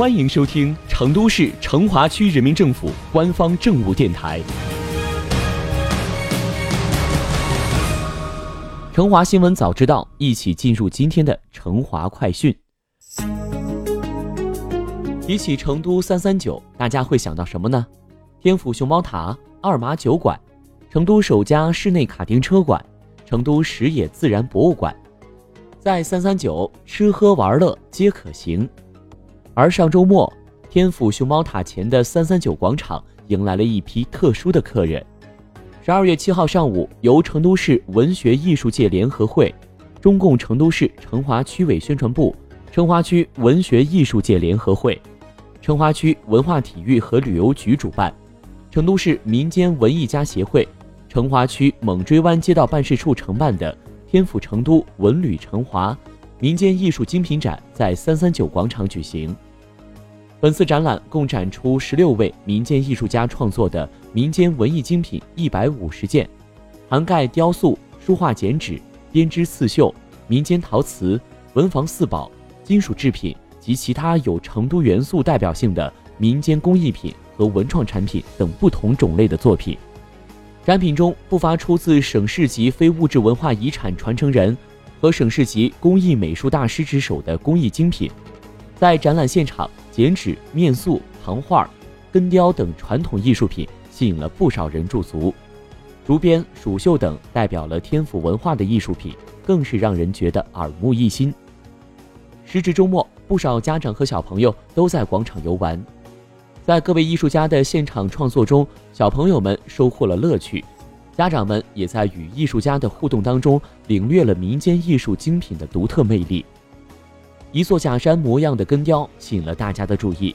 欢迎收听成都市成华区人民政府官方政务电台《成华新闻早知道》，一起进入今天的成华快讯。提起成都三三九，大家会想到什么呢？天府熊猫塔、二马酒馆、成都首家室内卡丁车馆、成都石野自然博物馆。在三三九，吃喝玩乐皆可行。而上周末，天府熊猫塔前的三三九广场迎来了一批特殊的客人。十二月七号上午，由成都市文学艺术界联合会、中共成都市成华区委宣传部、成华区文学艺术界联合会、成华区文化体育和旅游局主办，成都市民间文艺家协会、成华区猛追湾街道办事处承办的。天府成都文旅成华民间艺术精品展在三三九广场举行。本次展览共展出十六位民间艺术家创作的民间文艺精品一百五十件，涵盖雕塑、书画、剪纸、编织、刺绣、民间陶瓷、文房四宝、金属制品及其他有成都元素代表性的民间工艺品和文创产品等不同种类的作品。展品中不乏出自省市级非物质文化遗产传承人和省市级工艺美术大师之手的工艺精品。在展览现场，剪纸、面塑、糖画、根雕等传统艺术品吸引了不少人驻足。竹编、蜀绣等代表了天府文化的艺术品，更是让人觉得耳目一新。时值周末，不少家长和小朋友都在广场游玩。在各位艺术家的现场创作中，小朋友们收获了乐趣，家长们也在与艺术家的互动当中领略了民间艺术精品的独特魅力。一座假山模样的根雕吸引了大家的注意。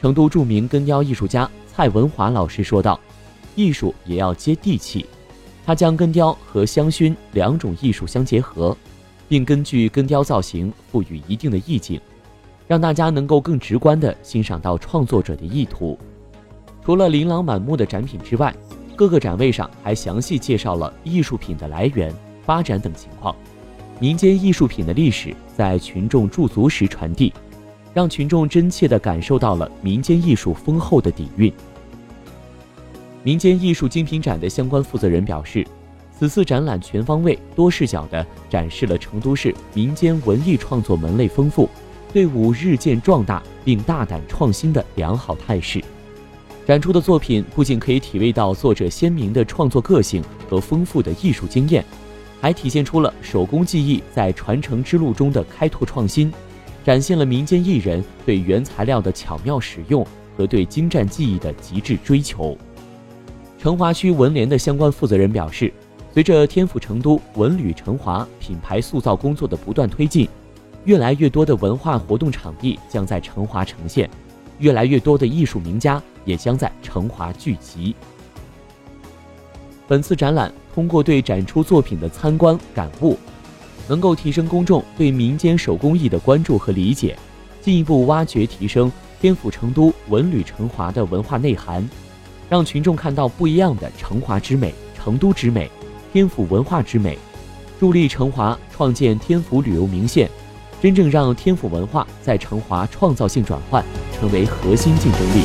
成都著名根雕艺术家蔡文华老师说道：“艺术也要接地气。”他将根雕和香薰两种艺术相结合，并根据根雕造型赋予一定的意境。让大家能够更直观地欣赏到创作者的意图。除了琳琅满目的展品之外，各个展位上还详细介绍了艺术品的来源、发展等情况。民间艺术品的历史在群众驻足时传递，让群众真切地感受到了民间艺术丰厚的底蕴。民间艺术精品展的相关负责人表示，此次展览全方位、多视角地展示了成都市民间文艺创作门类丰富。队伍日渐壮大并大胆创新的良好态势，展出的作品不仅可以体味到作者鲜明的创作个性和丰富的艺术经验，还体现出了手工技艺在传承之路中的开拓创新，展现了民间艺人对原材料的巧妙使用和对精湛技艺的极致追求。成华区文联的相关负责人表示，随着天府成都文旅成华品牌塑造工作的不断推进。越来越多的文化活动场地将在成华呈现，越来越多的艺术名家也将在成华聚集。本次展览通过对展出作品的参观感悟，能够提升公众对民间手工艺的关注和理解，进一步挖掘提升天府成都文旅成华的文化内涵，让群众看到不一样的成华之美、成都之美、天府文化之美，助力成华创建天府旅游名县。真正让天府文化在成华创造性转换，成为核心竞争力。